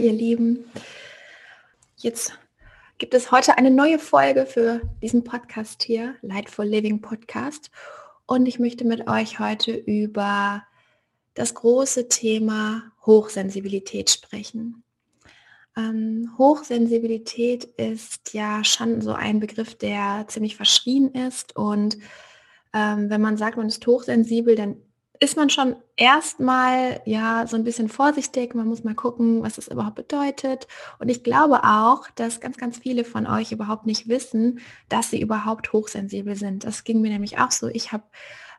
Ihr Lieben. Jetzt gibt es heute eine neue Folge für diesen Podcast hier, Lightful Living Podcast. Und ich möchte mit euch heute über das große Thema Hochsensibilität sprechen. Ähm, Hochsensibilität ist ja schon so ein Begriff, der ziemlich verschrien ist. Und ähm, wenn man sagt, man ist hochsensibel, dann ist man schon erstmal ja so ein bisschen vorsichtig. Man muss mal gucken, was das überhaupt bedeutet. Und ich glaube auch, dass ganz, ganz viele von euch überhaupt nicht wissen, dass sie überhaupt hochsensibel sind. Das ging mir nämlich auch so. Ich habe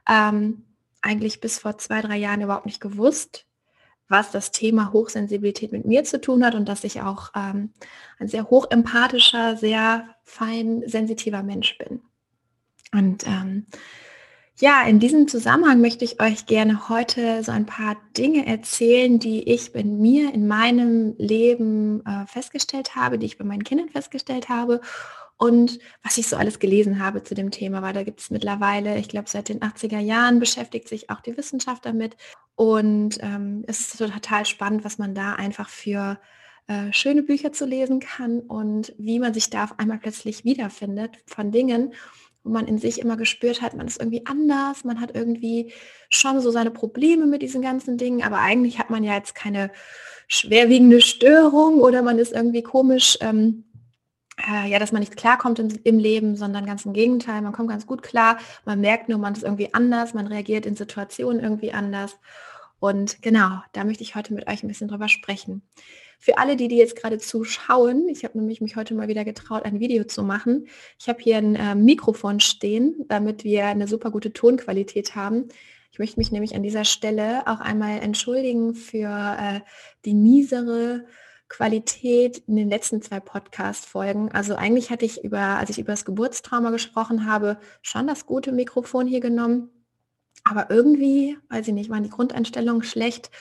ähm, eigentlich bis vor zwei, drei Jahren überhaupt nicht gewusst, was das Thema Hochsensibilität mit mir zu tun hat und dass ich auch ähm, ein sehr hochempathischer, sehr fein sensitiver Mensch bin. Und ähm, ja, in diesem Zusammenhang möchte ich euch gerne heute so ein paar Dinge erzählen, die ich bei mir in meinem Leben äh, festgestellt habe, die ich bei meinen Kindern festgestellt habe. Und was ich so alles gelesen habe zu dem Thema, weil da gibt es mittlerweile, ich glaube seit den 80er Jahren beschäftigt sich auch die Wissenschaft damit. Und ähm, es ist total spannend, was man da einfach für äh, schöne Bücher zu lesen kann und wie man sich da auf einmal plötzlich wiederfindet von Dingen wo man in sich immer gespürt hat, man ist irgendwie anders, man hat irgendwie schon so seine Probleme mit diesen ganzen Dingen, aber eigentlich hat man ja jetzt keine schwerwiegende Störung oder man ist irgendwie komisch, ähm, äh, ja, dass man nicht klarkommt in, im Leben, sondern ganz im Gegenteil, man kommt ganz gut klar, man merkt nur, man ist irgendwie anders, man reagiert in Situationen irgendwie anders. Und genau, da möchte ich heute mit euch ein bisschen drüber sprechen. Für alle, die, die jetzt gerade zuschauen, ich habe nämlich mich heute mal wieder getraut, ein Video zu machen. Ich habe hier ein äh, Mikrofon stehen, damit wir eine super gute Tonqualität haben. Ich möchte mich nämlich an dieser Stelle auch einmal entschuldigen für äh, die miesere Qualität in den letzten zwei Podcast-Folgen. Also eigentlich hatte ich über, als ich über das Geburtstrauma gesprochen habe, schon das gute Mikrofon hier genommen. Aber irgendwie, weiß ich nicht, waren die Grundeinstellungen schlecht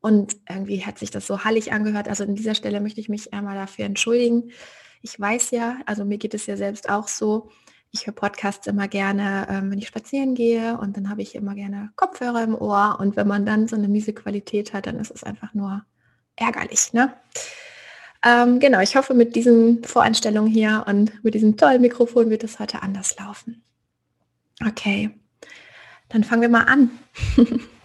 und irgendwie hat sich das so hallig angehört. Also an dieser Stelle möchte ich mich einmal dafür entschuldigen. Ich weiß ja, also mir geht es ja selbst auch so, ich höre Podcasts immer gerne, ähm, wenn ich spazieren gehe und dann habe ich immer gerne Kopfhörer im Ohr und wenn man dann so eine miese Qualität hat, dann ist es einfach nur ärgerlich. Ne? Ähm, genau, ich hoffe mit diesen Voreinstellungen hier und mit diesem tollen Mikrofon wird es heute anders laufen. Okay, dann fangen wir mal an.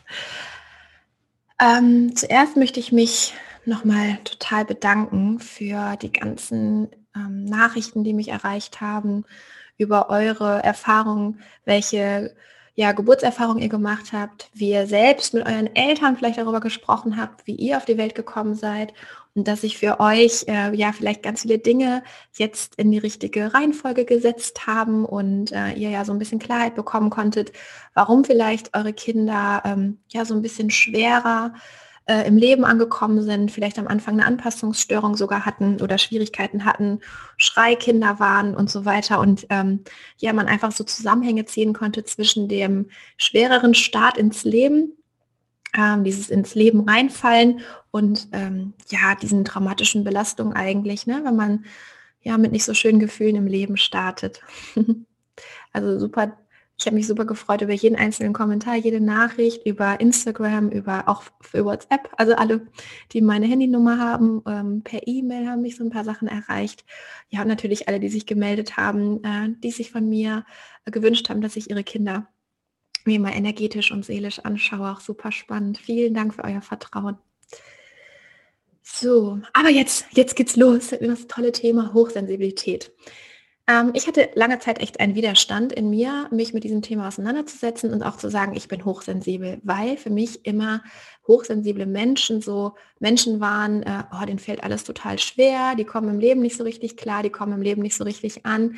Ähm, zuerst möchte ich mich nochmal total bedanken für die ganzen ähm, Nachrichten, die mich erreicht haben, über eure Erfahrungen, welche ja, Geburtserfahrung ihr gemacht habt, wie ihr selbst mit euren Eltern vielleicht darüber gesprochen habt, wie ihr auf die Welt gekommen seid und dass ich für euch äh, ja vielleicht ganz viele Dinge jetzt in die richtige Reihenfolge gesetzt haben und äh, ihr ja so ein bisschen Klarheit bekommen konntet, warum vielleicht eure Kinder ähm, ja so ein bisschen schwerer äh, im Leben angekommen sind, vielleicht am Anfang eine Anpassungsstörung sogar hatten oder Schwierigkeiten hatten, Schreikinder waren und so weiter. Und ähm, ja, man einfach so Zusammenhänge ziehen konnte zwischen dem schwereren Start ins Leben, ähm, dieses ins Leben reinfallen und ähm, ja, diesen traumatischen Belastungen eigentlich, ne, wenn man ja mit nicht so schönen Gefühlen im Leben startet. also super ich habe mich super gefreut über jeden einzelnen Kommentar, jede Nachricht, über Instagram, über auch für WhatsApp. Also alle, die meine Handynummer haben, ähm, per E-Mail haben mich so ein paar Sachen erreicht. Ja, und natürlich alle, die sich gemeldet haben, äh, die sich von mir äh, gewünscht haben, dass ich ihre Kinder mir mal energetisch und seelisch anschaue. Auch super spannend. Vielen Dank für euer Vertrauen. So, aber jetzt, jetzt geht's los. Das tolle Thema Hochsensibilität. Ähm, ich hatte lange Zeit echt einen Widerstand in mir, mich mit diesem Thema auseinanderzusetzen und auch zu sagen, ich bin hochsensibel, weil für mich immer hochsensible Menschen so Menschen waren, äh, oh, denen fällt alles total schwer, die kommen im Leben nicht so richtig klar, die kommen im Leben nicht so richtig an.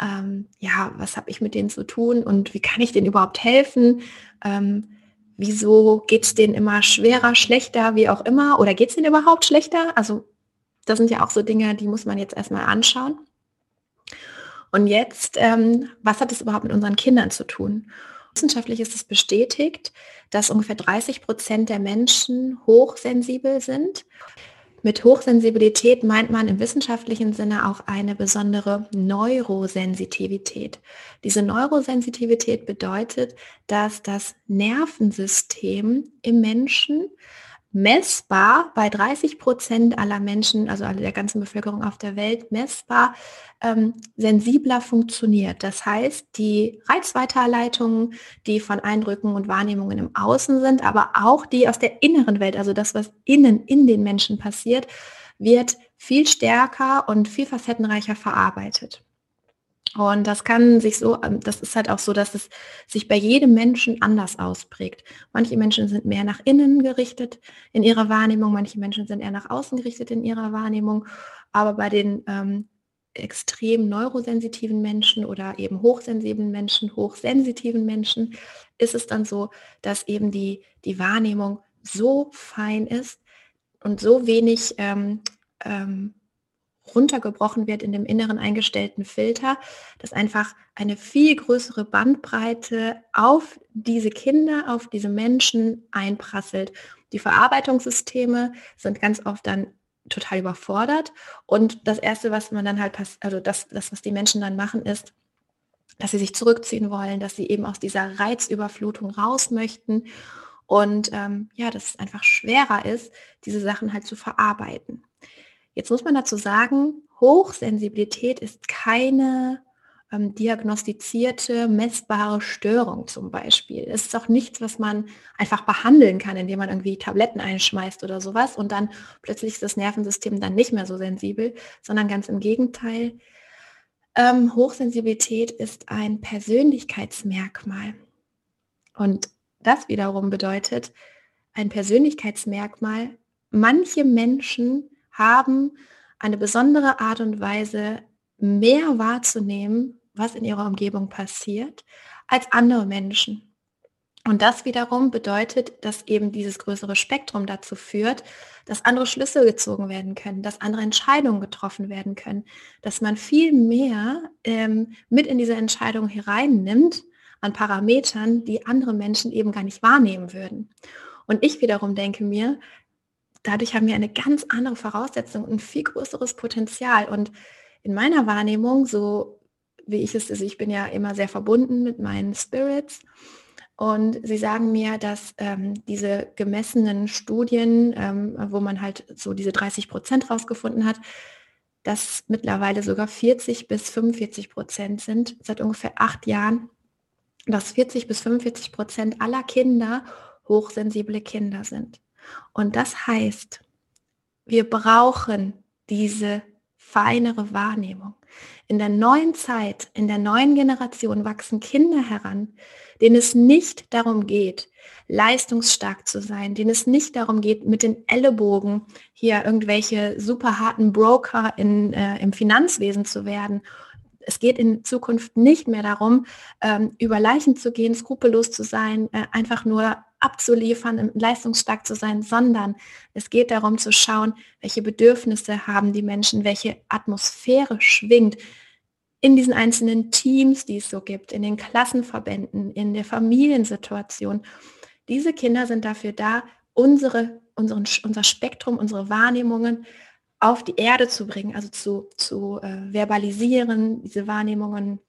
Ähm, ja, was habe ich mit denen zu tun und wie kann ich denen überhaupt helfen? Ähm, wieso geht es denen immer schwerer, schlechter, wie auch immer? Oder geht es denen überhaupt schlechter? Also das sind ja auch so Dinge, die muss man jetzt erstmal anschauen. Und jetzt, ähm, was hat es überhaupt mit unseren Kindern zu tun? Wissenschaftlich ist es bestätigt, dass ungefähr 30 Prozent der Menschen hochsensibel sind. Mit Hochsensibilität meint man im wissenschaftlichen Sinne auch eine besondere Neurosensitivität. Diese Neurosensitivität bedeutet, dass das Nervensystem im Menschen messbar bei 30 Prozent aller Menschen, also der ganzen Bevölkerung auf der Welt, messbar ähm, sensibler funktioniert. Das heißt, die Reizweiterleitungen, die von Eindrücken und Wahrnehmungen im Außen sind, aber auch die aus der inneren Welt, also das, was innen in den Menschen passiert, wird viel stärker und viel facettenreicher verarbeitet. Und das kann sich so, ähm, das ist halt auch so, dass es sich bei jedem Menschen anders ausprägt. Manche Menschen sind mehr nach innen gerichtet in ihrer Wahrnehmung, manche Menschen sind eher nach außen gerichtet in ihrer Wahrnehmung. Aber bei den ähm, extrem neurosensitiven Menschen oder eben hochsensiblen Menschen, hochsensitiven Menschen ist es dann so, dass eben die, die Wahrnehmung so fein ist und so wenig ähm, ähm, runtergebrochen wird in dem inneren eingestellten Filter, dass einfach eine viel größere Bandbreite auf diese Kinder, auf diese Menschen einprasselt. Die Verarbeitungssysteme sind ganz oft dann total überfordert und das erste, was man dann halt also das, das, was die Menschen dann machen, ist, dass sie sich zurückziehen wollen, dass sie eben aus dieser Reizüberflutung raus möchten und ähm, ja, dass es einfach schwerer ist, diese Sachen halt zu verarbeiten. Jetzt muss man dazu sagen, Hochsensibilität ist keine ähm, diagnostizierte, messbare Störung zum Beispiel. Es ist auch nichts, was man einfach behandeln kann, indem man irgendwie Tabletten einschmeißt oder sowas und dann plötzlich ist das Nervensystem dann nicht mehr so sensibel, sondern ganz im Gegenteil. Ähm, Hochsensibilität ist ein Persönlichkeitsmerkmal. Und das wiederum bedeutet, ein Persönlichkeitsmerkmal, manche Menschen haben, eine besondere Art und Weise mehr wahrzunehmen, was in ihrer Umgebung passiert, als andere Menschen. Und das wiederum bedeutet, dass eben dieses größere Spektrum dazu führt, dass andere Schlüsse gezogen werden können, dass andere Entscheidungen getroffen werden können, dass man viel mehr ähm, mit in diese Entscheidung hereinnimmt an Parametern, die andere Menschen eben gar nicht wahrnehmen würden. Und ich wiederum denke mir, dadurch haben wir eine ganz andere Voraussetzung und ein viel größeres Potenzial. Und in meiner Wahrnehmung, so wie ich es, also ich bin ja immer sehr verbunden mit meinen Spirits. Und sie sagen mir, dass ähm, diese gemessenen Studien, ähm, wo man halt so diese 30 Prozent rausgefunden hat, dass mittlerweile sogar 40 bis 45 Prozent sind, seit ungefähr acht Jahren, dass 40 bis 45 Prozent aller Kinder hochsensible Kinder sind. Und das heißt, wir brauchen diese feinere Wahrnehmung. In der neuen Zeit, in der neuen Generation wachsen Kinder heran, denen es nicht darum geht, leistungsstark zu sein, denen es nicht darum geht, mit den Ellenbogen hier irgendwelche super harten Broker in, äh, im Finanzwesen zu werden. Es geht in Zukunft nicht mehr darum, ähm, über Leichen zu gehen, skrupellos zu sein, äh, einfach nur abzuliefern, leistungsstark zu sein, sondern es geht darum zu schauen, welche Bedürfnisse haben die Menschen, welche Atmosphäre schwingt in diesen einzelnen Teams, die es so gibt, in den Klassenverbänden, in der Familiensituation. Diese Kinder sind dafür da, unsere, unseren, unser Spektrum, unsere Wahrnehmungen auf die Erde zu bringen, also zu, zu äh, verbalisieren, diese Wahrnehmungen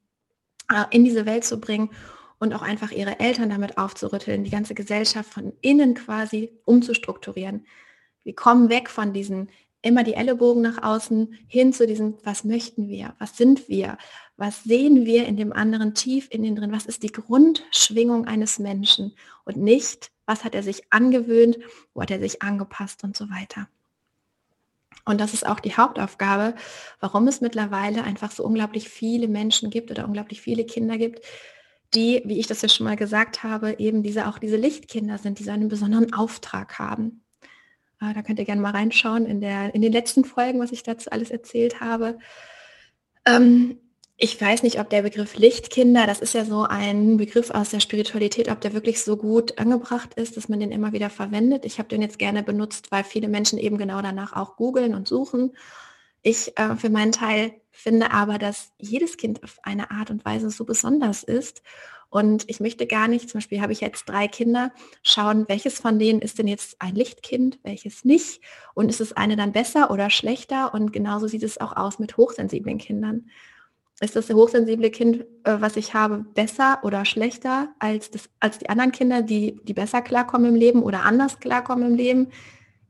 äh, in diese Welt zu bringen und auch einfach ihre Eltern damit aufzurütteln, die ganze Gesellschaft von innen quasi umzustrukturieren. Wir kommen weg von diesen immer die Ellenbogen nach außen hin zu diesem, was möchten wir, was sind wir, was sehen wir in dem anderen tief in den drin, was ist die Grundschwingung eines Menschen und nicht, was hat er sich angewöhnt, wo hat er sich angepasst und so weiter. Und das ist auch die Hauptaufgabe, warum es mittlerweile einfach so unglaublich viele Menschen gibt oder unglaublich viele Kinder gibt, die, wie ich das ja schon mal gesagt habe, eben diese auch diese Lichtkinder sind, die so einen besonderen Auftrag haben. Äh, da könnt ihr gerne mal reinschauen in, der, in den letzten Folgen, was ich dazu alles erzählt habe. Ähm, ich weiß nicht, ob der Begriff Lichtkinder, das ist ja so ein Begriff aus der Spiritualität, ob der wirklich so gut angebracht ist, dass man den immer wieder verwendet. Ich habe den jetzt gerne benutzt, weil viele Menschen eben genau danach auch googeln und suchen. Ich äh, für meinen Teil finde aber, dass jedes Kind auf eine Art und Weise so besonders ist. Und ich möchte gar nicht, zum Beispiel habe ich jetzt drei Kinder, schauen, welches von denen ist denn jetzt ein Lichtkind, welches nicht. Und ist es eine dann besser oder schlechter? Und genauso sieht es auch aus mit hochsensiblen Kindern ist das hochsensible Kind, äh, was ich habe, besser oder schlechter als, das, als die anderen Kinder, die, die besser klarkommen im Leben oder anders klarkommen im Leben?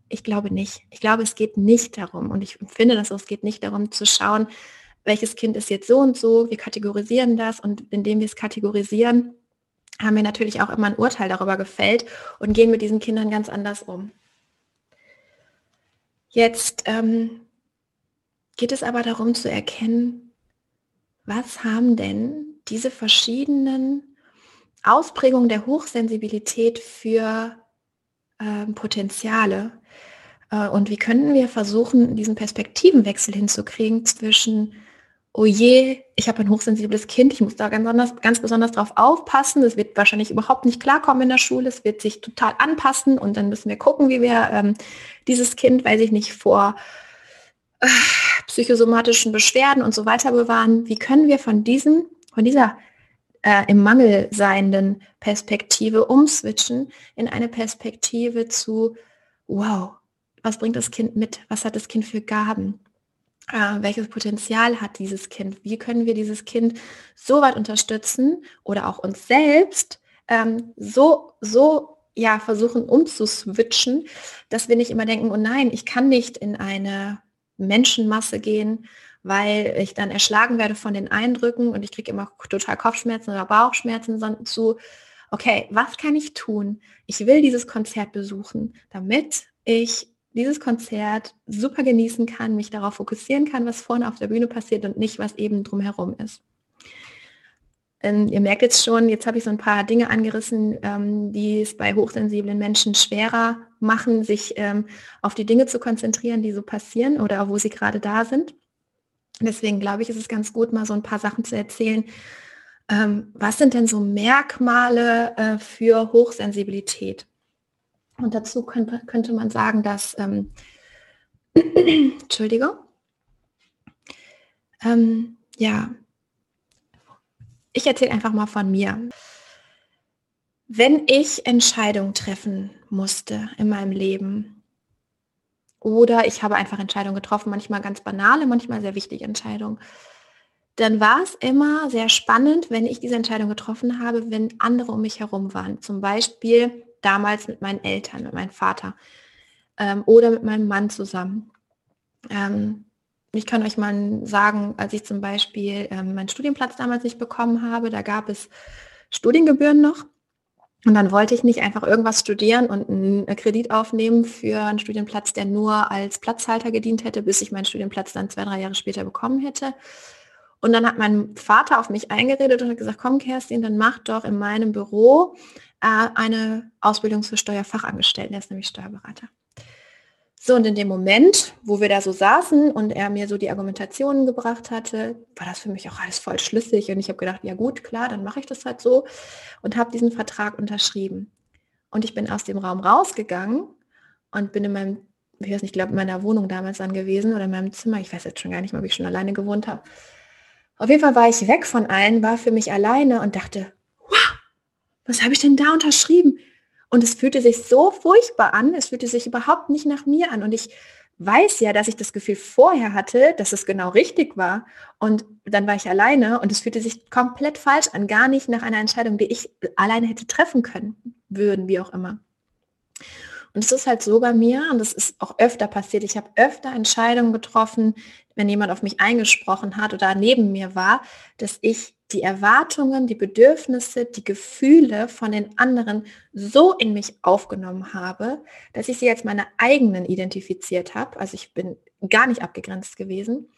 Ich glaube nicht. Ich glaube, es geht nicht darum. Und ich finde, dass es geht nicht darum zu schauen, welches Kind ist jetzt so und so. Wir kategorisieren das und indem wir es kategorisieren, haben wir natürlich auch immer ein Urteil darüber gefällt und gehen mit diesen Kindern ganz anders um. Jetzt ähm, geht es aber darum zu erkennen, was haben denn diese verschiedenen Ausprägungen der Hochsensibilität für äh, Potenziale? Äh, und wie könnten wir versuchen, diesen Perspektivenwechsel hinzukriegen zwischen, oh je, ich habe ein hochsensibles Kind, ich muss da ganz, besonders, ganz besonders drauf aufpassen, es wird wahrscheinlich überhaupt nicht klarkommen in der Schule, es wird sich total anpassen und dann müssen wir gucken, wie wir ähm, dieses Kind, weiß ich nicht, vor psychosomatischen Beschwerden und so weiter bewahren. Wie können wir von diesem, von dieser äh, im Mangel seienden Perspektive umswitchen in eine Perspektive zu, wow, was bringt das Kind mit? Was hat das Kind für Gaben? Äh, welches Potenzial hat dieses Kind? Wie können wir dieses Kind so weit unterstützen oder auch uns selbst ähm, so, so ja, versuchen umzuswitchen, dass wir nicht immer denken, oh nein, ich kann nicht in eine Menschenmasse gehen, weil ich dann erschlagen werde von den Eindrücken und ich kriege immer total Kopfschmerzen oder Bauchschmerzen zu, okay, was kann ich tun? Ich will dieses Konzert besuchen, damit ich dieses Konzert super genießen kann, mich darauf fokussieren kann, was vorne auf der Bühne passiert und nicht, was eben drumherum ist. Ähm, ihr merkt jetzt schon, jetzt habe ich so ein paar Dinge angerissen, ähm, die es bei hochsensiblen Menschen schwerer machen, sich ähm, auf die Dinge zu konzentrieren, die so passieren oder wo sie gerade da sind. Deswegen glaube ich, ist es ganz gut, mal so ein paar Sachen zu erzählen. Ähm, was sind denn so Merkmale äh, für Hochsensibilität? Und dazu könnte, könnte man sagen, dass, Entschuldigung, ja, ich erzähle einfach mal von mir. Wenn ich Entscheidungen treffen musste in meinem Leben oder ich habe einfach Entscheidungen getroffen, manchmal ganz banale, manchmal sehr wichtige Entscheidungen, dann war es immer sehr spannend, wenn ich diese Entscheidung getroffen habe, wenn andere um mich herum waren. Zum Beispiel damals mit meinen Eltern, mit meinem Vater ähm, oder mit meinem Mann zusammen. Ähm, ich kann euch mal sagen, als ich zum Beispiel ähm, meinen Studienplatz damals nicht bekommen habe, da gab es Studiengebühren noch. Und dann wollte ich nicht einfach irgendwas studieren und einen Kredit aufnehmen für einen Studienplatz, der nur als Platzhalter gedient hätte, bis ich meinen Studienplatz dann zwei, drei Jahre später bekommen hätte. Und dann hat mein Vater auf mich eingeredet und hat gesagt, komm Kerstin, dann mach doch in meinem Büro äh, eine Ausbildung zur Steuerfachangestellten. Der ist nämlich Steuerberater. So, und in dem Moment, wo wir da so saßen und er mir so die Argumentationen gebracht hatte, war das für mich auch alles voll schlüssig. Und ich habe gedacht, ja gut, klar, dann mache ich das halt so und habe diesen Vertrag unterschrieben. Und ich bin aus dem Raum rausgegangen und bin in meinem, ich weiß nicht, glaube in meiner Wohnung damals dann gewesen oder in meinem Zimmer. Ich weiß jetzt schon gar nicht mehr, ob ich schon alleine gewohnt habe. Auf jeden Fall war ich weg von allen, war für mich alleine und dachte, wow, was habe ich denn da unterschrieben? Und es fühlte sich so furchtbar an, es fühlte sich überhaupt nicht nach mir an. Und ich weiß ja, dass ich das Gefühl vorher hatte, dass es genau richtig war. Und dann war ich alleine und es fühlte sich komplett falsch an, gar nicht nach einer Entscheidung, die ich alleine hätte treffen können, würden, wie auch immer. Und es ist halt so bei mir, und das ist auch öfter passiert, ich habe öfter Entscheidungen getroffen, wenn jemand auf mich eingesprochen hat oder neben mir war, dass ich die Erwartungen, die Bedürfnisse, die Gefühle von den anderen so in mich aufgenommen habe, dass ich sie als meine eigenen identifiziert habe. Also ich bin gar nicht abgegrenzt gewesen.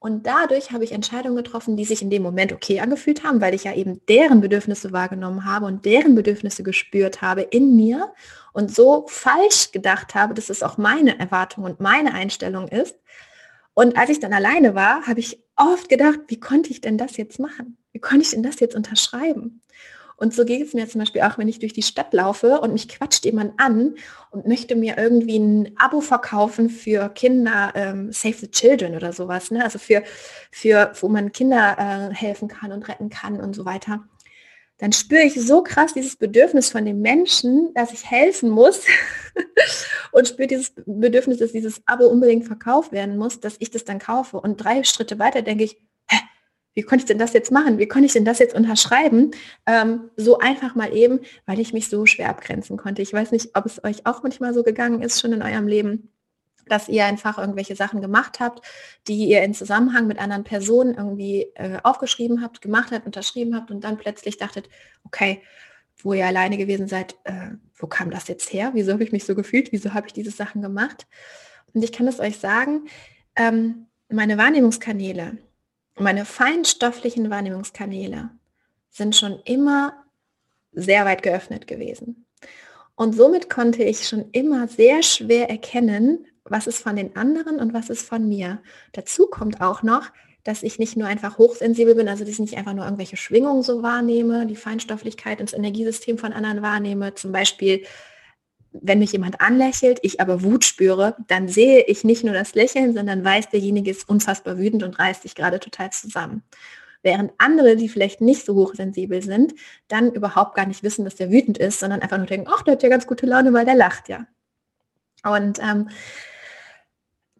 Und dadurch habe ich Entscheidungen getroffen, die sich in dem Moment okay angefühlt haben, weil ich ja eben deren Bedürfnisse wahrgenommen habe und deren Bedürfnisse gespürt habe in mir und so falsch gedacht habe, dass es auch meine Erwartung und meine Einstellung ist. Und als ich dann alleine war, habe ich oft gedacht, wie konnte ich denn das jetzt machen? Wie konnte ich denn das jetzt unterschreiben? Und so geht es mir zum Beispiel auch, wenn ich durch die Stadt laufe und mich quatscht jemand an und möchte mir irgendwie ein Abo verkaufen für Kinder, ähm, Save the Children oder sowas, ne? also für, für, wo man Kinder äh, helfen kann und retten kann und so weiter. Dann spüre ich so krass dieses Bedürfnis von dem Menschen, dass ich helfen muss und spüre dieses Bedürfnis, dass dieses Abo unbedingt verkauft werden muss, dass ich das dann kaufe. Und drei Schritte weiter denke ich, wie konnte ich denn das jetzt machen? Wie konnte ich denn das jetzt unterschreiben? Ähm, so einfach mal eben, weil ich mich so schwer abgrenzen konnte. Ich weiß nicht, ob es euch auch manchmal so gegangen ist, schon in eurem Leben, dass ihr einfach irgendwelche Sachen gemacht habt, die ihr in Zusammenhang mit anderen Personen irgendwie äh, aufgeschrieben habt, gemacht habt, unterschrieben habt und dann plötzlich dachtet, okay, wo ihr alleine gewesen seid, äh, wo kam das jetzt her? Wieso habe ich mich so gefühlt? Wieso habe ich diese Sachen gemacht? Und ich kann es euch sagen, ähm, meine Wahrnehmungskanäle, meine feinstofflichen Wahrnehmungskanäle sind schon immer sehr weit geöffnet gewesen. Und somit konnte ich schon immer sehr schwer erkennen, was ist von den anderen und was ist von mir. Dazu kommt auch noch, dass ich nicht nur einfach hochsensibel bin, also dass ich nicht einfach nur irgendwelche Schwingungen so wahrnehme, die Feinstofflichkeit ins Energiesystem von anderen wahrnehme, zum Beispiel wenn mich jemand anlächelt, ich aber Wut spüre, dann sehe ich nicht nur das Lächeln, sondern weiß, derjenige ist unfassbar wütend und reißt sich gerade total zusammen. Während andere, die vielleicht nicht so hochsensibel sind, dann überhaupt gar nicht wissen, dass der wütend ist, sondern einfach nur denken, ach, der hat ja ganz gute Laune, weil der lacht ja. Und ähm,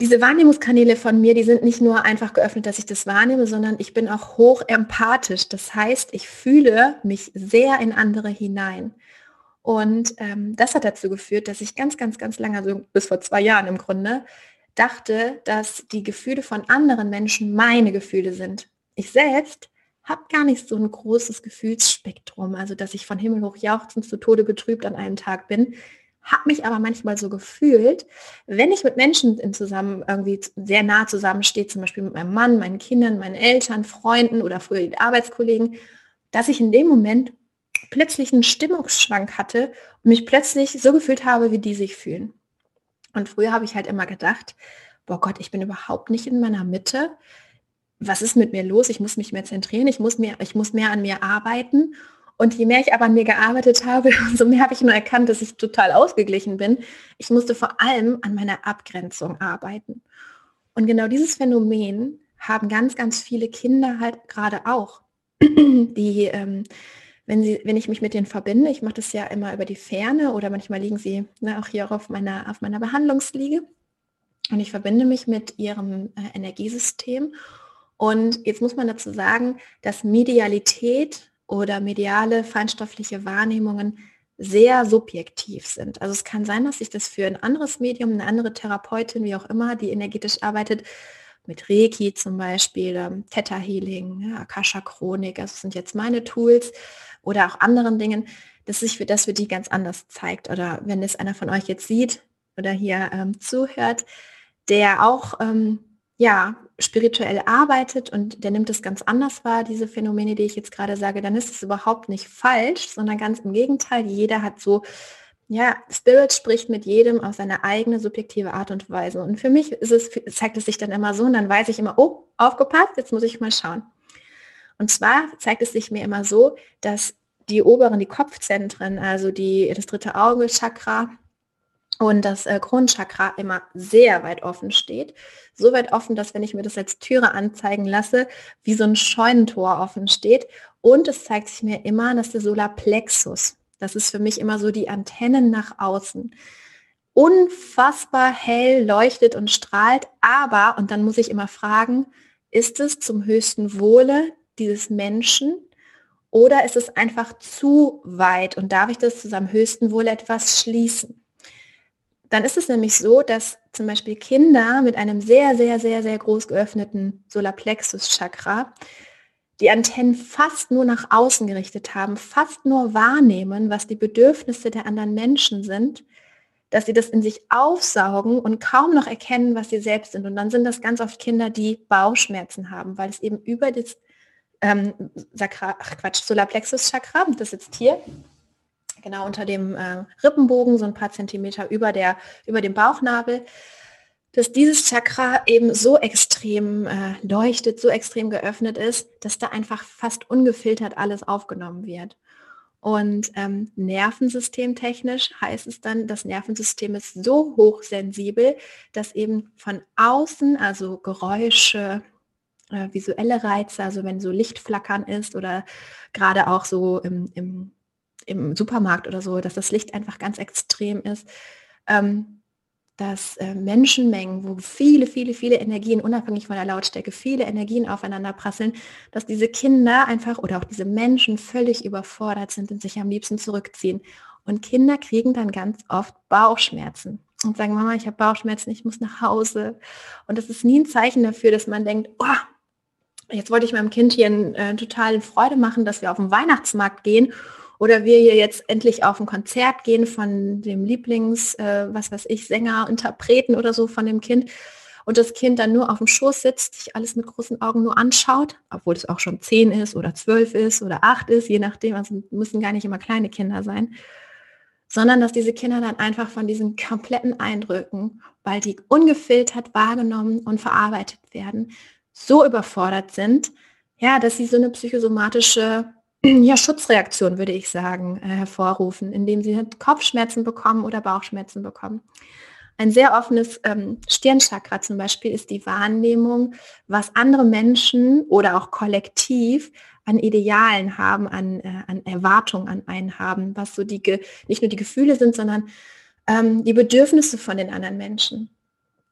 diese Wahrnehmungskanäle von mir, die sind nicht nur einfach geöffnet, dass ich das wahrnehme, sondern ich bin auch hoch empathisch. Das heißt, ich fühle mich sehr in andere hinein. Und ähm, das hat dazu geführt, dass ich ganz, ganz, ganz lange, also bis vor zwei Jahren im Grunde, dachte, dass die Gefühle von anderen Menschen meine Gefühle sind. Ich selbst habe gar nicht so ein großes Gefühlsspektrum, also dass ich von Himmel hoch jauchzend zu Tode betrübt an einem Tag bin, habe mich aber manchmal so gefühlt, wenn ich mit Menschen in zusammen irgendwie sehr nah zusammenstehe, zum Beispiel mit meinem Mann, meinen Kindern, meinen Eltern, Freunden oder früher die Arbeitskollegen, dass ich in dem Moment plötzlich einen Stimmungsschwank hatte und mich plötzlich so gefühlt habe, wie die sich fühlen. Und früher habe ich halt immer gedacht, boah Gott, ich bin überhaupt nicht in meiner Mitte. Was ist mit mir los? Ich muss mich mehr zentrieren, ich muss mehr, ich muss mehr an mir arbeiten. Und je mehr ich aber an mir gearbeitet habe, umso mehr habe ich nur erkannt, dass ich total ausgeglichen bin. Ich musste vor allem an meiner Abgrenzung arbeiten. Und genau dieses Phänomen haben ganz, ganz viele Kinder halt gerade auch, die ähm, wenn, sie, wenn ich mich mit denen verbinde, ich mache das ja immer über die Ferne oder manchmal liegen sie ne, auch hier auf meiner, auf meiner Behandlungsliege und ich verbinde mich mit ihrem äh, Energiesystem. Und jetzt muss man dazu sagen, dass Medialität oder mediale feinstoffliche Wahrnehmungen sehr subjektiv sind. Also es kann sein, dass ich das für ein anderes Medium, eine andere Therapeutin, wie auch immer, die energetisch arbeitet, mit Reiki zum Beispiel, ähm, Theta Healing, Akasha Chronik, also das sind jetzt meine Tools, oder auch anderen Dingen, dass sich für das für die ganz anders zeigt. Oder wenn es einer von euch jetzt sieht oder hier ähm, zuhört, der auch ähm, ja, spirituell arbeitet und der nimmt es ganz anders wahr, diese Phänomene, die ich jetzt gerade sage, dann ist es überhaupt nicht falsch, sondern ganz im Gegenteil. Jeder hat so, ja, Spirit spricht mit jedem auf seine eigene subjektive Art und Weise. Und für mich ist es, zeigt es sich dann immer so und dann weiß ich immer, oh, aufgepasst, jetzt muss ich mal schauen. Und zwar zeigt es sich mir immer so, dass die oberen, die Kopfzentren, also die, das dritte Auge-Chakra und das äh, Kronenchakra immer sehr weit offen steht. So weit offen, dass wenn ich mir das als Türe anzeigen lasse, wie so ein Scheunentor offen steht. Und es zeigt sich mir immer, dass der Solarplexus, das ist für mich immer so die Antennen nach außen, unfassbar hell leuchtet und strahlt. Aber, und dann muss ich immer fragen, ist es zum höchsten Wohle dieses Menschen oder ist es einfach zu weit und darf ich das zu seinem höchsten Wohl etwas schließen? dann ist es nämlich so, dass zum Beispiel Kinder mit einem sehr, sehr, sehr, sehr groß geöffneten Solarplexus-Chakra die Antennen fast nur nach außen gerichtet haben, fast nur wahrnehmen, was die Bedürfnisse der anderen Menschen sind, dass sie das in sich aufsaugen und kaum noch erkennen, was sie selbst sind. Und dann sind das ganz oft Kinder, die Bauchschmerzen haben, weil es eben über das ähm, Sakra, ach Quatsch, Solarplexus-Chakra, das sitzt hier, genau unter dem äh, Rippenbogen, so ein paar Zentimeter über, der, über dem Bauchnabel, dass dieses Chakra eben so extrem äh, leuchtet, so extrem geöffnet ist, dass da einfach fast ungefiltert alles aufgenommen wird. Und ähm, nervensystemtechnisch heißt es dann, das Nervensystem ist so hochsensibel, dass eben von außen, also Geräusche, äh, visuelle Reize, also wenn so Lichtflackern ist oder gerade auch so im, im, im, Supermarkt oder so, dass das Licht einfach ganz extrem ist, ähm, dass äh, Menschenmengen, wo viele, viele, viele Energien, unabhängig von der Lautstärke, viele Energien aufeinander prasseln, dass diese Kinder einfach oder auch diese Menschen völlig überfordert sind und sich am liebsten zurückziehen. Und Kinder kriegen dann ganz oft Bauchschmerzen und sagen, Mama, ich habe Bauchschmerzen, ich muss nach Hause. Und das ist nie ein Zeichen dafür, dass man denkt, oh, jetzt wollte ich meinem Kind hier einen äh, totalen Freude machen, dass wir auf den Weihnachtsmarkt gehen oder wir hier jetzt endlich auf ein Konzert gehen von dem Lieblings, äh, was weiß ich, Sänger, Interpreten oder so von dem Kind und das Kind dann nur auf dem Schoß sitzt, sich alles mit großen Augen nur anschaut, obwohl es auch schon zehn ist oder zwölf ist oder acht ist, je nachdem, also müssen gar nicht immer kleine Kinder sein, sondern dass diese Kinder dann einfach von diesen kompletten Eindrücken, weil die ungefiltert wahrgenommen und verarbeitet werden, so überfordert sind, ja, dass sie so eine psychosomatische ja, Schutzreaktion, würde ich sagen, äh, hervorrufen, indem sie halt Kopfschmerzen bekommen oder Bauchschmerzen bekommen. Ein sehr offenes ähm, Stirnchakra zum Beispiel ist die Wahrnehmung, was andere Menschen oder auch kollektiv an Idealen haben, an, äh, an Erwartungen an einen haben, was so die, nicht nur die Gefühle sind, sondern ähm, die Bedürfnisse von den anderen Menschen.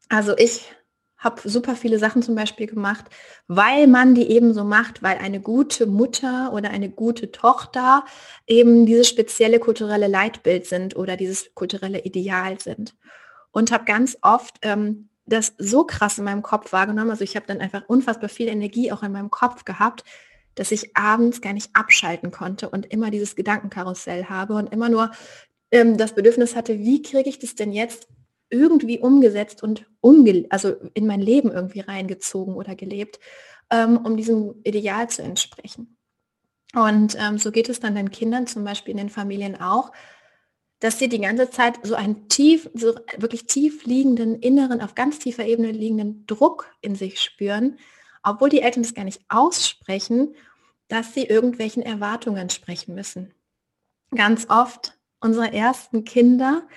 Also ich habe super viele Sachen zum Beispiel gemacht, weil man die eben so macht, weil eine gute Mutter oder eine gute Tochter eben dieses spezielle kulturelle Leitbild sind oder dieses kulturelle Ideal sind. Und habe ganz oft ähm, das so krass in meinem Kopf wahrgenommen. Also ich habe dann einfach unfassbar viel Energie auch in meinem Kopf gehabt, dass ich abends gar nicht abschalten konnte und immer dieses Gedankenkarussell habe und immer nur ähm, das Bedürfnis hatte, wie kriege ich das denn jetzt irgendwie umgesetzt und umge also in mein Leben irgendwie reingezogen oder gelebt, ähm, um diesem Ideal zu entsprechen. Und ähm, so geht es dann den Kindern zum Beispiel in den Familien auch, dass sie die ganze Zeit so einen tief, so wirklich tief liegenden, inneren, auf ganz tiefer Ebene liegenden Druck in sich spüren, obwohl die Eltern das gar nicht aussprechen, dass sie irgendwelchen Erwartungen entsprechen müssen. Ganz oft unsere ersten Kinder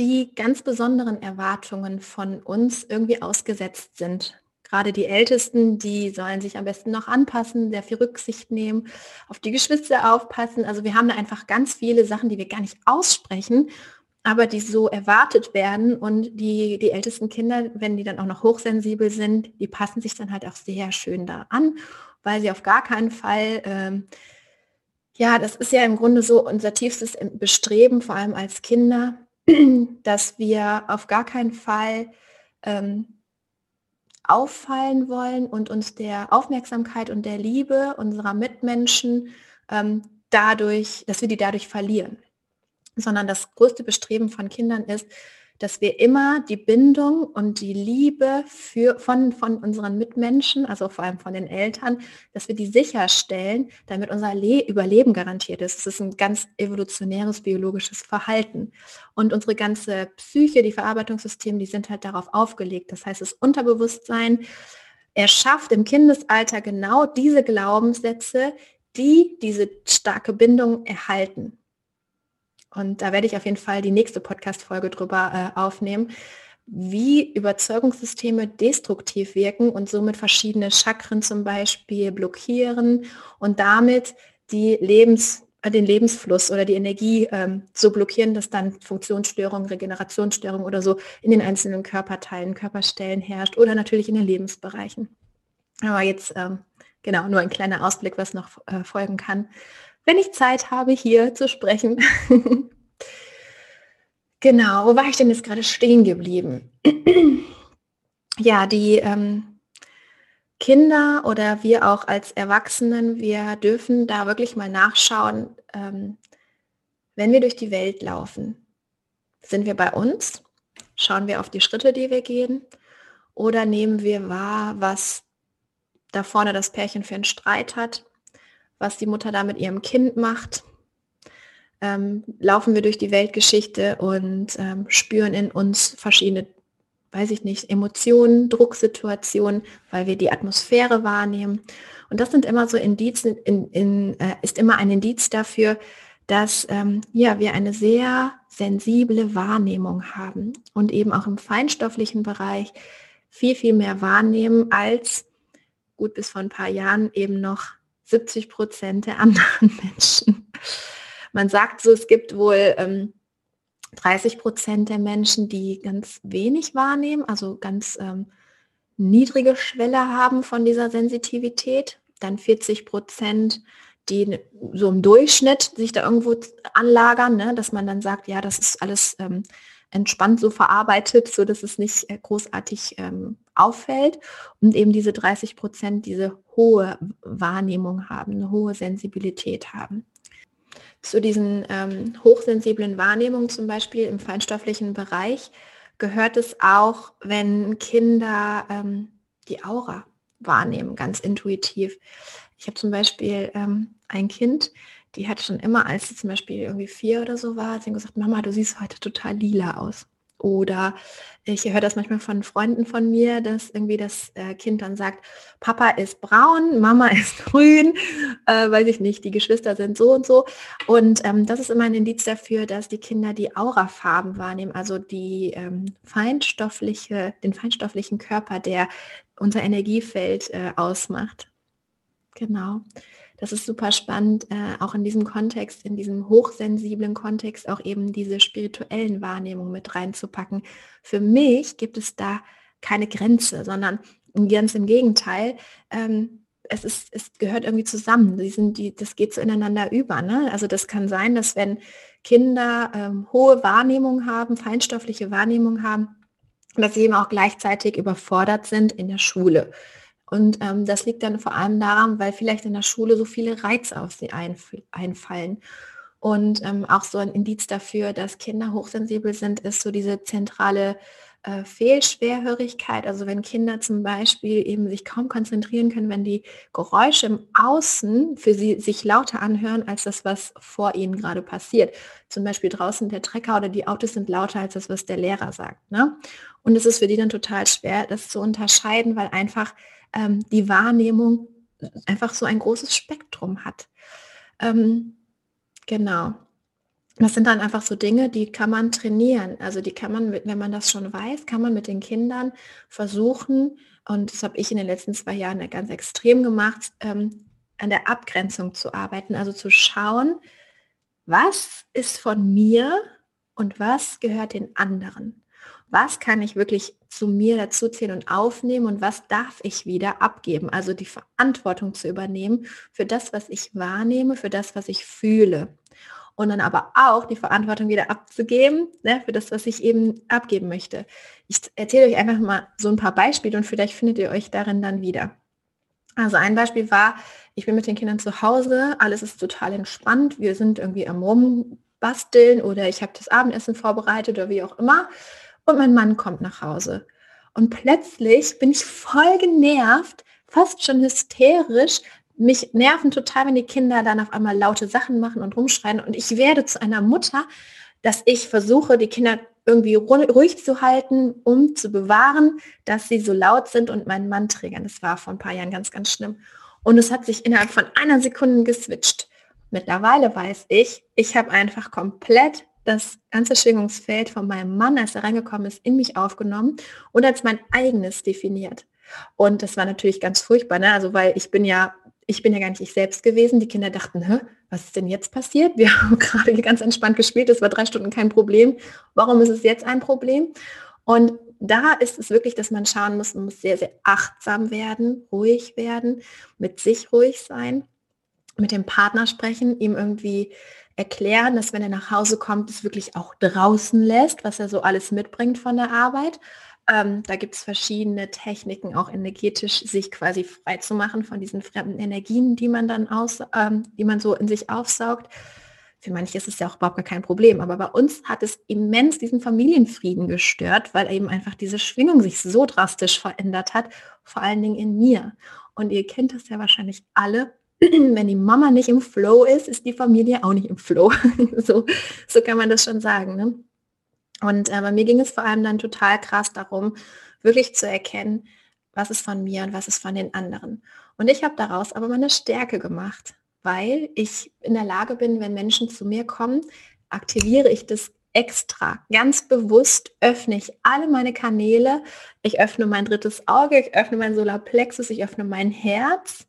die ganz besonderen Erwartungen von uns irgendwie ausgesetzt sind. Gerade die Ältesten, die sollen sich am besten noch anpassen, sehr viel Rücksicht nehmen, auf die Geschwister aufpassen. Also wir haben da einfach ganz viele Sachen, die wir gar nicht aussprechen, aber die so erwartet werden. Und die, die ältesten Kinder, wenn die dann auch noch hochsensibel sind, die passen sich dann halt auch sehr schön da an, weil sie auf gar keinen Fall... Ähm, ja, das ist ja im Grunde so unser tiefstes Bestreben, vor allem als Kinder, dass wir auf gar keinen Fall ähm, auffallen wollen und uns der Aufmerksamkeit und der Liebe unserer Mitmenschen ähm, dadurch, dass wir die dadurch verlieren. Sondern das größte Bestreben von Kindern ist, dass wir immer die Bindung und die Liebe für, von, von unseren Mitmenschen, also vor allem von den Eltern, dass wir die sicherstellen, damit unser Le Überleben garantiert ist. Das ist ein ganz evolutionäres biologisches Verhalten. Und unsere ganze Psyche, die Verarbeitungssysteme, die sind halt darauf aufgelegt. Das heißt, das Unterbewusstsein erschafft im Kindesalter genau diese Glaubenssätze, die diese starke Bindung erhalten. Und da werde ich auf jeden Fall die nächste Podcast-Folge drüber äh, aufnehmen, wie Überzeugungssysteme destruktiv wirken und somit verschiedene Chakren zum Beispiel blockieren und damit die Lebens, den Lebensfluss oder die Energie ähm, so blockieren, dass dann Funktionsstörungen, Regenerationsstörungen oder so in den einzelnen Körperteilen, Körperstellen herrscht oder natürlich in den Lebensbereichen. Aber jetzt ähm, genau nur ein kleiner Ausblick, was noch äh, folgen kann wenn ich Zeit habe, hier zu sprechen. Genau, wo war ich denn jetzt gerade stehen geblieben? ja, die ähm, Kinder oder wir auch als Erwachsenen, wir dürfen da wirklich mal nachschauen, ähm, wenn wir durch die Welt laufen. Sind wir bei uns? Schauen wir auf die Schritte, die wir gehen? Oder nehmen wir wahr, was da vorne das Pärchen für einen Streit hat, was die Mutter da mit ihrem Kind macht? Ähm, laufen wir durch die Weltgeschichte und ähm, spüren in uns verschiedene, weiß ich nicht, Emotionen, Drucksituationen, weil wir die Atmosphäre wahrnehmen. Und das sind immer so Indizien, in, in, äh, ist immer ein Indiz dafür, dass ähm, ja, wir eine sehr sensible Wahrnehmung haben und eben auch im feinstofflichen Bereich viel, viel mehr wahrnehmen als gut bis vor ein paar Jahren eben noch 70 Prozent der anderen Menschen. Man sagt so, es gibt wohl ähm, 30 Prozent der Menschen, die ganz wenig wahrnehmen, also ganz ähm, niedrige Schwelle haben von dieser Sensitivität. Dann 40 Prozent, die so im Durchschnitt sich da irgendwo anlagern, ne, dass man dann sagt, ja, das ist alles ähm, entspannt so verarbeitet, so dass es nicht äh, großartig ähm, auffällt und eben diese 30 Prozent diese hohe Wahrnehmung haben, eine hohe Sensibilität haben. Zu diesen ähm, hochsensiblen Wahrnehmungen zum Beispiel im feinstofflichen Bereich gehört es auch, wenn Kinder ähm, die Aura wahrnehmen, ganz intuitiv. Ich habe zum Beispiel ähm, ein Kind, die hat schon immer, als sie zum Beispiel irgendwie vier oder so war, sie gesagt, Mama, du siehst heute total lila aus. Oder ich höre das manchmal von Freunden von mir, dass irgendwie das äh, Kind dann sagt, Papa ist braun, Mama ist grün, äh, weiß ich nicht, die Geschwister sind so und so. Und ähm, das ist immer ein Indiz dafür, dass die Kinder die Aurafarben wahrnehmen, also die ähm, feinstoffliche, den feinstofflichen Körper, der unser Energiefeld äh, ausmacht. Genau das ist super spannend, äh, auch in diesem Kontext, in diesem hochsensiblen Kontext auch eben diese spirituellen Wahrnehmungen mit reinzupacken. Für mich gibt es da keine Grenze, sondern ganz im Gegenteil. Ähm, es, ist, es gehört irgendwie zusammen. Die sind die, das geht so ineinander über. Ne? Also das kann sein, dass wenn Kinder ähm, hohe Wahrnehmung haben, feinstoffliche Wahrnehmung haben, dass sie eben auch gleichzeitig überfordert sind in der Schule. Und ähm, das liegt dann vor allem daran, weil vielleicht in der Schule so viele Reize auf sie einf einfallen. Und ähm, auch so ein Indiz dafür, dass Kinder hochsensibel sind, ist so diese zentrale äh, Fehlschwerhörigkeit. Also wenn Kinder zum Beispiel eben sich kaum konzentrieren können, wenn die Geräusche im Außen für sie sich lauter anhören als das, was vor ihnen gerade passiert. Zum Beispiel draußen der Trecker oder die Autos sind lauter als das, was der Lehrer sagt. Ne? Und es ist für die dann total schwer, das zu unterscheiden, weil einfach ähm, die Wahrnehmung einfach so ein großes Spektrum hat. Ähm, genau. Das sind dann einfach so Dinge, die kann man trainieren. Also die kann man, wenn man das schon weiß, kann man mit den Kindern versuchen, und das habe ich in den letzten zwei Jahren ganz extrem gemacht, ähm, an der Abgrenzung zu arbeiten. Also zu schauen, was ist von mir und was gehört den anderen was kann ich wirklich zu mir dazuzählen und aufnehmen und was darf ich wieder abgeben. Also die Verantwortung zu übernehmen für das, was ich wahrnehme, für das, was ich fühle. Und dann aber auch die Verantwortung wieder abzugeben ne, für das, was ich eben abgeben möchte. Ich erzähle euch einfach mal so ein paar Beispiele und vielleicht findet ihr euch darin dann wieder. Also ein Beispiel war, ich bin mit den Kindern zu Hause, alles ist total entspannt, wir sind irgendwie am Rumbasteln oder ich habe das Abendessen vorbereitet oder wie auch immer und mein Mann kommt nach Hause. Und plötzlich bin ich voll genervt, fast schon hysterisch. Mich nerven total, wenn die Kinder dann auf einmal laute Sachen machen und rumschreien. Und ich werde zu einer Mutter, dass ich versuche, die Kinder irgendwie ruhig zu halten, um zu bewahren, dass sie so laut sind und meinen Mann triggern. Das war vor ein paar Jahren ganz, ganz schlimm. Und es hat sich innerhalb von einer Sekunde geswitcht. Mittlerweile weiß ich, ich habe einfach komplett das ganze Schwingungsfeld von meinem Mann, als er reingekommen ist, in mich aufgenommen und als mein eigenes definiert. Und das war natürlich ganz furchtbar, ne? Also weil ich bin ja, ich bin ja gar nicht ich selbst gewesen. Die Kinder dachten, Hä, was ist denn jetzt passiert? Wir haben gerade ganz entspannt gespielt, es war drei Stunden kein Problem. Warum ist es jetzt ein Problem? Und da ist es wirklich, dass man schauen muss, man muss sehr, sehr achtsam werden, ruhig werden, mit sich ruhig sein mit dem Partner sprechen, ihm irgendwie erklären, dass wenn er nach Hause kommt, es wirklich auch draußen lässt, was er so alles mitbringt von der Arbeit. Ähm, da gibt es verschiedene Techniken, auch energetisch sich quasi frei zu machen von diesen fremden Energien, die man dann aus, ähm, die man so in sich aufsaugt. Für manche ist es ja auch überhaupt gar kein Problem, aber bei uns hat es immens diesen Familienfrieden gestört, weil eben einfach diese Schwingung sich so drastisch verändert hat, vor allen Dingen in mir. Und ihr kennt das ja wahrscheinlich alle, wenn die Mama nicht im Flow ist, ist die Familie auch nicht im Flow. so, so kann man das schon sagen. Ne? Und äh, bei mir ging es vor allem dann total krass darum, wirklich zu erkennen, was ist von mir und was ist von den anderen. Und ich habe daraus aber meine Stärke gemacht, weil ich in der Lage bin, wenn Menschen zu mir kommen, aktiviere ich das extra, ganz bewusst öffne ich alle meine Kanäle. Ich öffne mein drittes Auge, ich öffne mein Solarplexus, ich öffne mein Herz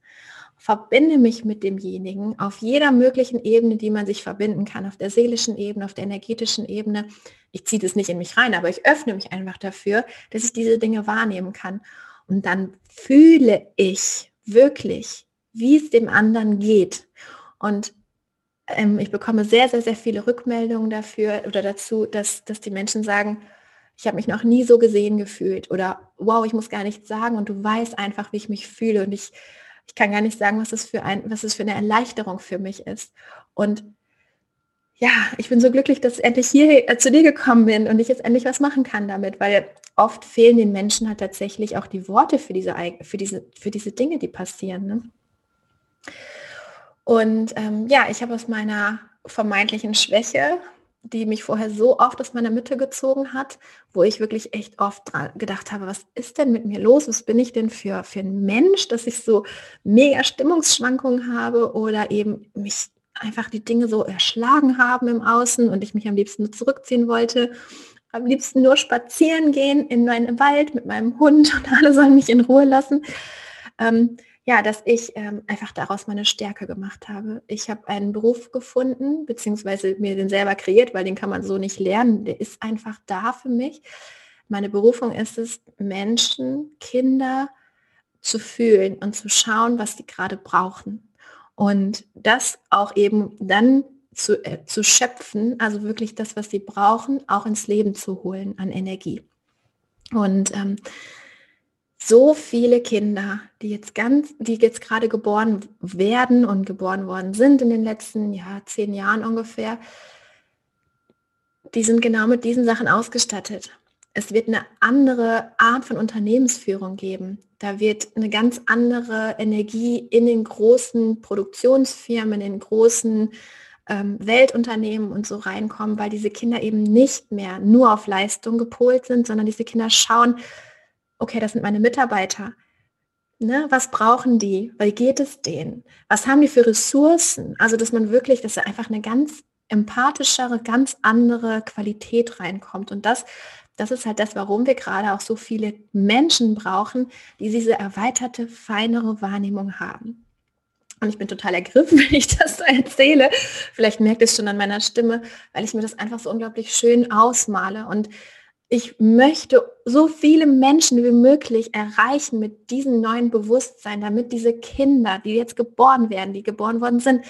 verbinde mich mit demjenigen auf jeder möglichen Ebene, die man sich verbinden kann, auf der seelischen Ebene, auf der energetischen Ebene. Ich ziehe das nicht in mich rein, aber ich öffne mich einfach dafür, dass ich diese Dinge wahrnehmen kann. Und dann fühle ich wirklich, wie es dem anderen geht. Und ähm, ich bekomme sehr, sehr, sehr viele Rückmeldungen dafür oder dazu, dass, dass die Menschen sagen, ich habe mich noch nie so gesehen gefühlt oder wow, ich muss gar nichts sagen und du weißt einfach, wie ich mich fühle und ich ich kann gar nicht sagen, was es für ein, was es für eine Erleichterung für mich ist. Und ja, ich bin so glücklich, dass ich endlich hier äh, zu dir gekommen bin und ich jetzt endlich was machen kann damit, weil oft fehlen den Menschen halt tatsächlich auch die Worte für diese, für diese, für diese Dinge, die passieren. Ne? Und ähm, ja, ich habe aus meiner vermeintlichen Schwäche die mich vorher so oft aus meiner Mitte gezogen hat, wo ich wirklich echt oft gedacht habe, was ist denn mit mir los? Was bin ich denn für, für ein Mensch, dass ich so mega Stimmungsschwankungen habe oder eben mich einfach die Dinge so erschlagen haben im Außen und ich mich am liebsten nur zurückziehen wollte, am liebsten nur spazieren gehen in meinen Wald mit meinem Hund und alle sollen mich in Ruhe lassen. Ähm, ja, dass ich ähm, einfach daraus meine Stärke gemacht habe. Ich habe einen Beruf gefunden, beziehungsweise mir den selber kreiert, weil den kann man so nicht lernen. Der ist einfach da für mich. Meine Berufung ist es, Menschen, Kinder zu fühlen und zu schauen, was sie gerade brauchen. Und das auch eben dann zu, äh, zu schöpfen, also wirklich das, was sie brauchen, auch ins Leben zu holen an Energie. Und ähm, so viele Kinder, die jetzt ganz, die jetzt gerade geboren werden und geboren worden sind in den letzten ja, zehn Jahren ungefähr, die sind genau mit diesen Sachen ausgestattet. Es wird eine andere Art von Unternehmensführung geben. Da wird eine ganz andere Energie in den großen Produktionsfirmen, in den großen ähm, Weltunternehmen und so reinkommen, weil diese Kinder eben nicht mehr nur auf Leistung gepolt sind, sondern diese Kinder schauen, okay, das sind meine Mitarbeiter. Ne, was brauchen die? Wie geht es denen? Was haben die für Ressourcen? Also, dass man wirklich, dass da einfach eine ganz empathischere, ganz andere Qualität reinkommt. Und das, das ist halt das, warum wir gerade auch so viele Menschen brauchen, die diese erweiterte, feinere Wahrnehmung haben. Und ich bin total ergriffen, wenn ich das so erzähle. Vielleicht merkt es schon an meiner Stimme, weil ich mir das einfach so unglaublich schön ausmale. Und ich möchte so viele Menschen wie möglich erreichen mit diesem neuen Bewusstsein, damit diese Kinder, die jetzt geboren werden, die geboren worden sind,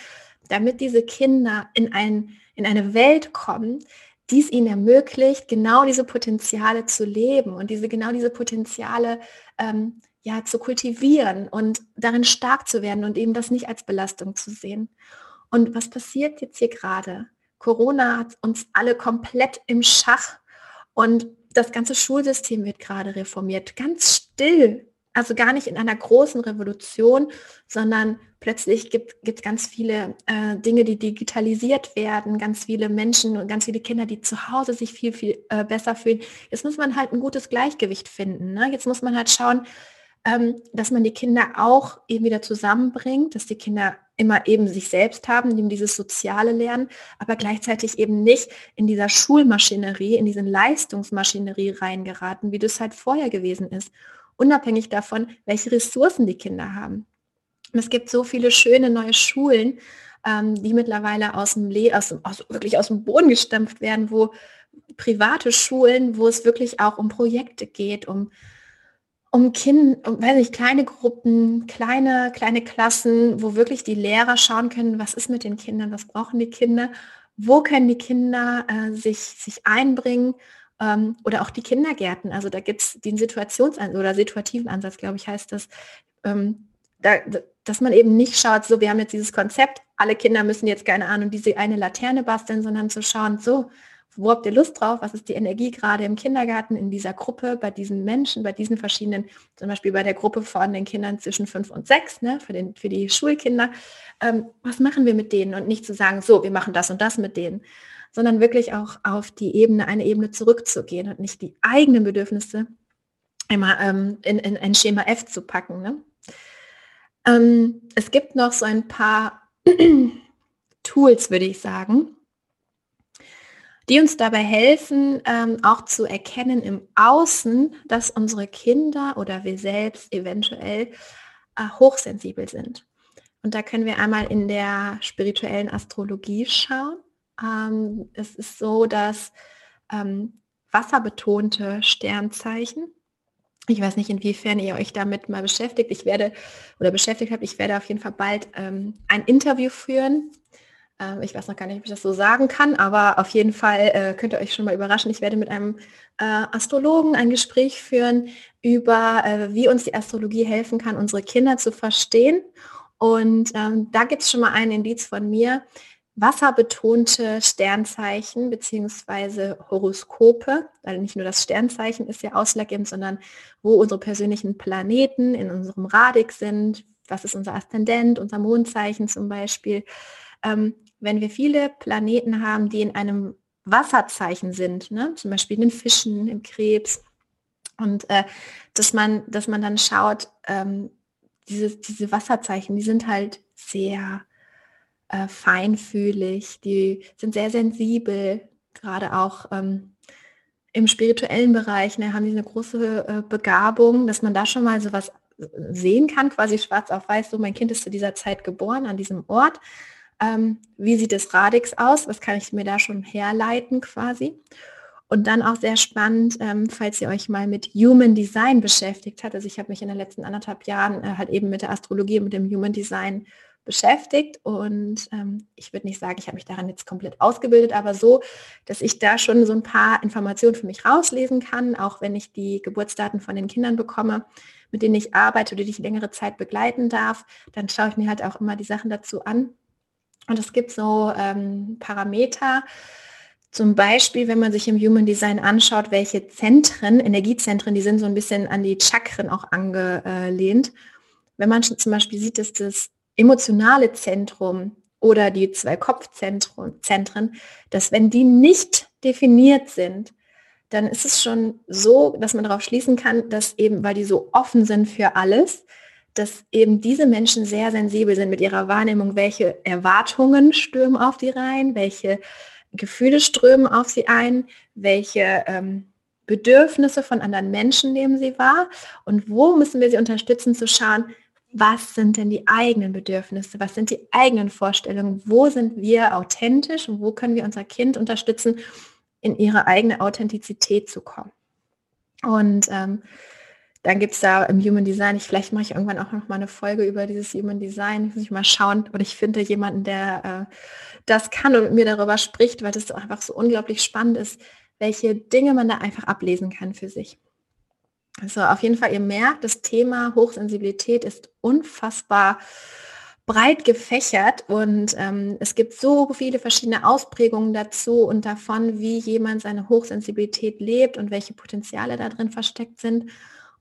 damit diese Kinder in, ein, in eine Welt kommen, die es ihnen ermöglicht, genau diese Potenziale zu leben und diese genau diese Potenziale ähm, ja zu kultivieren und darin stark zu werden und eben das nicht als Belastung zu sehen. Und was passiert jetzt hier gerade? Corona hat uns alle komplett im Schach und das ganze Schulsystem wird gerade reformiert, ganz still. Also gar nicht in einer großen Revolution, sondern plötzlich gibt es ganz viele äh, Dinge, die digitalisiert werden, ganz viele Menschen und ganz viele Kinder, die zu Hause sich viel, viel äh, besser fühlen. Jetzt muss man halt ein gutes Gleichgewicht finden. Ne? Jetzt muss man halt schauen, ähm, dass man die Kinder auch eben wieder zusammenbringt, dass die Kinder immer eben sich selbst haben, eben dieses soziale Lernen, aber gleichzeitig eben nicht in dieser Schulmaschinerie, in diese Leistungsmaschinerie reingeraten, wie das halt vorher gewesen ist, unabhängig davon, welche Ressourcen die Kinder haben. Es gibt so viele schöne neue Schulen, ähm, die mittlerweile aus dem, Le aus, aus, wirklich aus dem Boden gestampft werden, wo private Schulen, wo es wirklich auch um Projekte geht, um um Kinder, um, weiß ich, kleine Gruppen, kleine, kleine Klassen, wo wirklich die Lehrer schauen können, was ist mit den Kindern, was brauchen die Kinder, wo können die Kinder äh, sich, sich einbringen ähm, oder auch die Kindergärten. Also da gibt es den Situationsansatz oder situativen Ansatz, glaube ich, heißt das. Ähm, da, dass man eben nicht schaut, so wir haben jetzt dieses Konzept, alle Kinder müssen jetzt keine Ahnung diese eine Laterne basteln, sondern zu schauen, so wo habt ihr Lust drauf? Was ist die Energie gerade im Kindergarten, in dieser Gruppe, bei diesen Menschen, bei diesen verschiedenen, zum Beispiel bei der Gruppe von den Kindern zwischen fünf und sechs, ne, für, den, für die Schulkinder. Ähm, was machen wir mit denen? Und nicht zu sagen, so, wir machen das und das mit denen, sondern wirklich auch auf die Ebene, eine Ebene zurückzugehen und nicht die eigenen Bedürfnisse immer ähm, in, in ein Schema F zu packen. Ne? Ähm, es gibt noch so ein paar Tools, würde ich sagen, die uns dabei helfen, ähm, auch zu erkennen im Außen, dass unsere Kinder oder wir selbst eventuell äh, hochsensibel sind. Und da können wir einmal in der spirituellen Astrologie schauen. Ähm, es ist so, dass ähm, wasserbetonte Sternzeichen, ich weiß nicht, inwiefern ihr euch damit mal beschäftigt. Ich werde oder beschäftigt habt, ich werde auf jeden Fall bald ähm, ein Interview führen ähm, ich weiß noch gar nicht, ob ich das so sagen kann, aber auf jeden Fall äh, könnt ihr euch schon mal überraschen. Ich werde mit einem äh, Astrologen ein Gespräch führen über, äh, wie uns die Astrologie helfen kann, unsere Kinder zu verstehen. Und ähm, da gibt es schon mal einen Indiz von mir. Wasserbetonte Sternzeichen bzw. Horoskope, weil nicht nur das Sternzeichen ist ja ausschlaggebend, sondern wo unsere persönlichen Planeten in unserem Radix sind, was ist unser Aszendent, unser Mondzeichen zum Beispiel. Ähm, wenn wir viele Planeten haben, die in einem Wasserzeichen sind, ne? zum Beispiel in den Fischen, im Krebs, und äh, dass, man, dass man dann schaut, ähm, diese, diese Wasserzeichen, die sind halt sehr äh, feinfühlig, die sind sehr sensibel, gerade auch ähm, im spirituellen Bereich, ne, haben die eine große äh, Begabung, dass man da schon mal so was sehen kann, quasi schwarz auf weiß, so mein Kind ist zu dieser Zeit geboren an diesem Ort ähm, wie sieht das Radix aus, was kann ich mir da schon herleiten quasi. Und dann auch sehr spannend, ähm, falls ihr euch mal mit Human Design beschäftigt habt. Also ich habe mich in den letzten anderthalb Jahren äh, halt eben mit der Astrologie und mit dem Human Design beschäftigt und ähm, ich würde nicht sagen, ich habe mich daran jetzt komplett ausgebildet, aber so, dass ich da schon so ein paar Informationen für mich rauslesen kann, auch wenn ich die Geburtsdaten von den Kindern bekomme, mit denen ich arbeite oder die ich längere Zeit begleiten darf, dann schaue ich mir halt auch immer die Sachen dazu an und es gibt so ähm, Parameter, zum Beispiel, wenn man sich im Human Design anschaut, welche Zentren, Energiezentren, die sind so ein bisschen an die Chakren auch angelehnt. Wenn man zum Beispiel sieht, dass das emotionale Zentrum oder die zwei Kopfzentren, dass wenn die nicht definiert sind, dann ist es schon so, dass man darauf schließen kann, dass eben, weil die so offen sind für alles, dass eben diese Menschen sehr sensibel sind mit ihrer Wahrnehmung, welche Erwartungen stürmen auf die rein, welche Gefühle strömen auf sie ein, welche ähm, Bedürfnisse von anderen Menschen nehmen sie wahr und wo müssen wir sie unterstützen zu schauen, was sind denn die eigenen Bedürfnisse, was sind die eigenen Vorstellungen, wo sind wir authentisch und wo können wir unser Kind unterstützen, in ihre eigene Authentizität zu kommen. Und ähm, dann gibt es da im Human Design, ich, vielleicht mache ich irgendwann auch noch mal eine Folge über dieses Human Design, muss ich mal schauen. Und ich finde jemanden, der äh, das kann und mit mir darüber spricht, weil das einfach so unglaublich spannend ist, welche Dinge man da einfach ablesen kann für sich. Also auf jeden Fall, ihr merkt, das Thema Hochsensibilität ist unfassbar breit gefächert und ähm, es gibt so viele verschiedene Ausprägungen dazu und davon, wie jemand seine Hochsensibilität lebt und welche Potenziale da drin versteckt sind.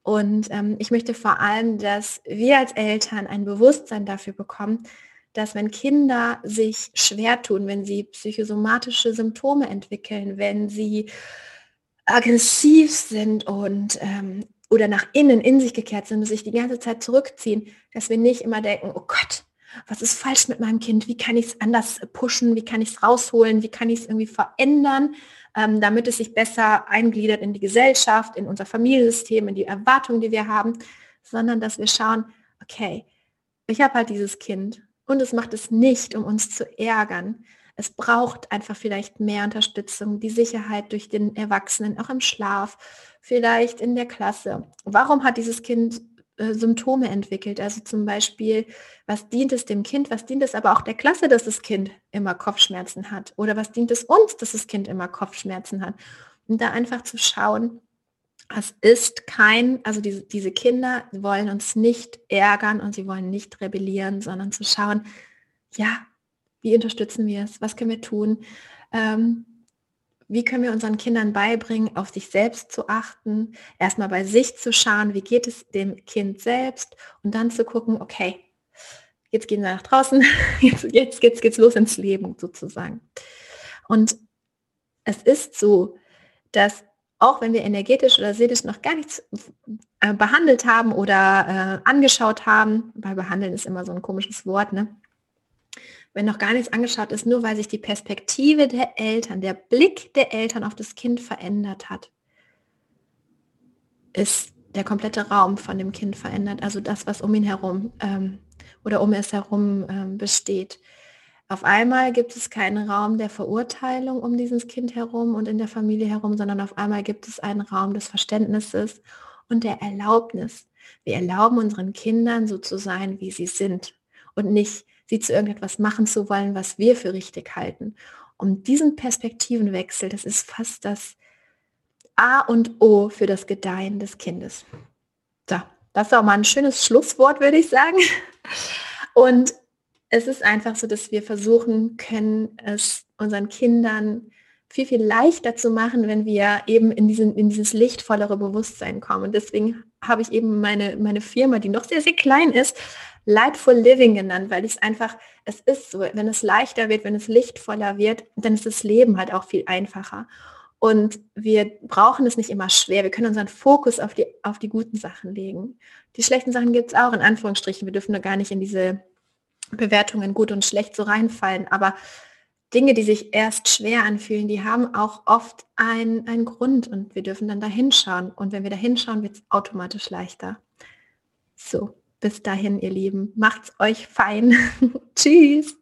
Und ähm, ich möchte vor allem, dass wir als Eltern ein Bewusstsein dafür bekommen, dass wenn Kinder sich schwer tun, wenn sie psychosomatische Symptome entwickeln, wenn sie aggressiv sind und ähm, oder nach innen in sich gekehrt sind und sich die ganze Zeit zurückziehen, dass wir nicht immer denken, oh Gott, was ist falsch mit meinem Kind? Wie kann ich es anders pushen? Wie kann ich es rausholen? Wie kann ich es irgendwie verändern? ähm, damit es sich besser eingliedert in die Gesellschaft, in unser Familiensystem, in die Erwartungen, die wir haben, sondern dass wir schauen, okay, ich habe halt dieses Kind und es macht es nicht, um uns zu ärgern, Es braucht einfach vielleicht mehr Unterstützung, die Sicherheit durch den Erwachsenen, auch im Schlaf, vielleicht in der Klasse. Warum hat dieses Kind äh, Symptome entwickelt? Also zum Beispiel, was dient es dem Kind, was dient es aber auch der Klasse, dass das Kind immer Kopfschmerzen hat? Oder was dient es uns, dass das Kind immer Kopfschmerzen hat? Und da einfach zu schauen, es ist kein, also diese, diese Kinder wollen uns nicht ärgern und sie wollen nicht rebellieren, sondern zu schauen, ja, wie unterstützen wir es? Was können wir tun? Ähm, wie können wir unseren Kindern beibringen, auf sich selbst zu achten, erstmal bei sich zu schauen, wie geht es dem Kind selbst und dann zu gucken, okay, jetzt gehen wir nach draußen, jetzt, jetzt, jetzt geht's los ins Leben sozusagen. Und es ist so, dass auch wenn wir energetisch oder seelisch noch gar nichts äh, behandelt haben oder äh, angeschaut haben, weil behandeln ist immer so ein komisches Wort, ne? Wenn noch gar nichts angeschaut ist, nur weil sich die Perspektive der Eltern, der Blick der Eltern auf das Kind verändert hat, ist der komplette Raum von dem Kind verändert. Also das, was um ihn herum ähm, oder um es herum ähm, besteht. Auf einmal gibt es keinen Raum der Verurteilung um dieses Kind herum und in der Familie herum, sondern auf einmal gibt es einen Raum des Verständnisses und der Erlaubnis. Wir erlauben unseren Kindern so zu sein, wie sie sind und nicht sie zu irgendetwas machen zu wollen, was wir für richtig halten. Und diesen Perspektivenwechsel, das ist fast das A und O für das Gedeihen des Kindes. So, das ist auch mal ein schönes Schlusswort, würde ich sagen. Und es ist einfach so, dass wir versuchen können, es unseren Kindern viel, viel leichter zu machen, wenn wir eben in, diesen, in dieses lichtvollere Bewusstsein kommen. Und deswegen habe ich eben meine, meine Firma, die noch sehr, sehr klein ist, Lightful Living genannt, weil es einfach, es ist so, wenn es leichter wird, wenn es lichtvoller wird, dann ist das Leben halt auch viel einfacher. Und wir brauchen es nicht immer schwer. Wir können unseren Fokus auf die, auf die guten Sachen legen. Die schlechten Sachen gibt es auch in Anführungsstrichen. Wir dürfen da gar nicht in diese Bewertungen gut und schlecht so reinfallen. Aber Dinge, die sich erst schwer anfühlen, die haben auch oft einen, einen Grund und wir dürfen dann da hinschauen. Und wenn wir da hinschauen, wird es automatisch leichter. So, bis dahin, ihr Lieben, macht's euch fein. Tschüss.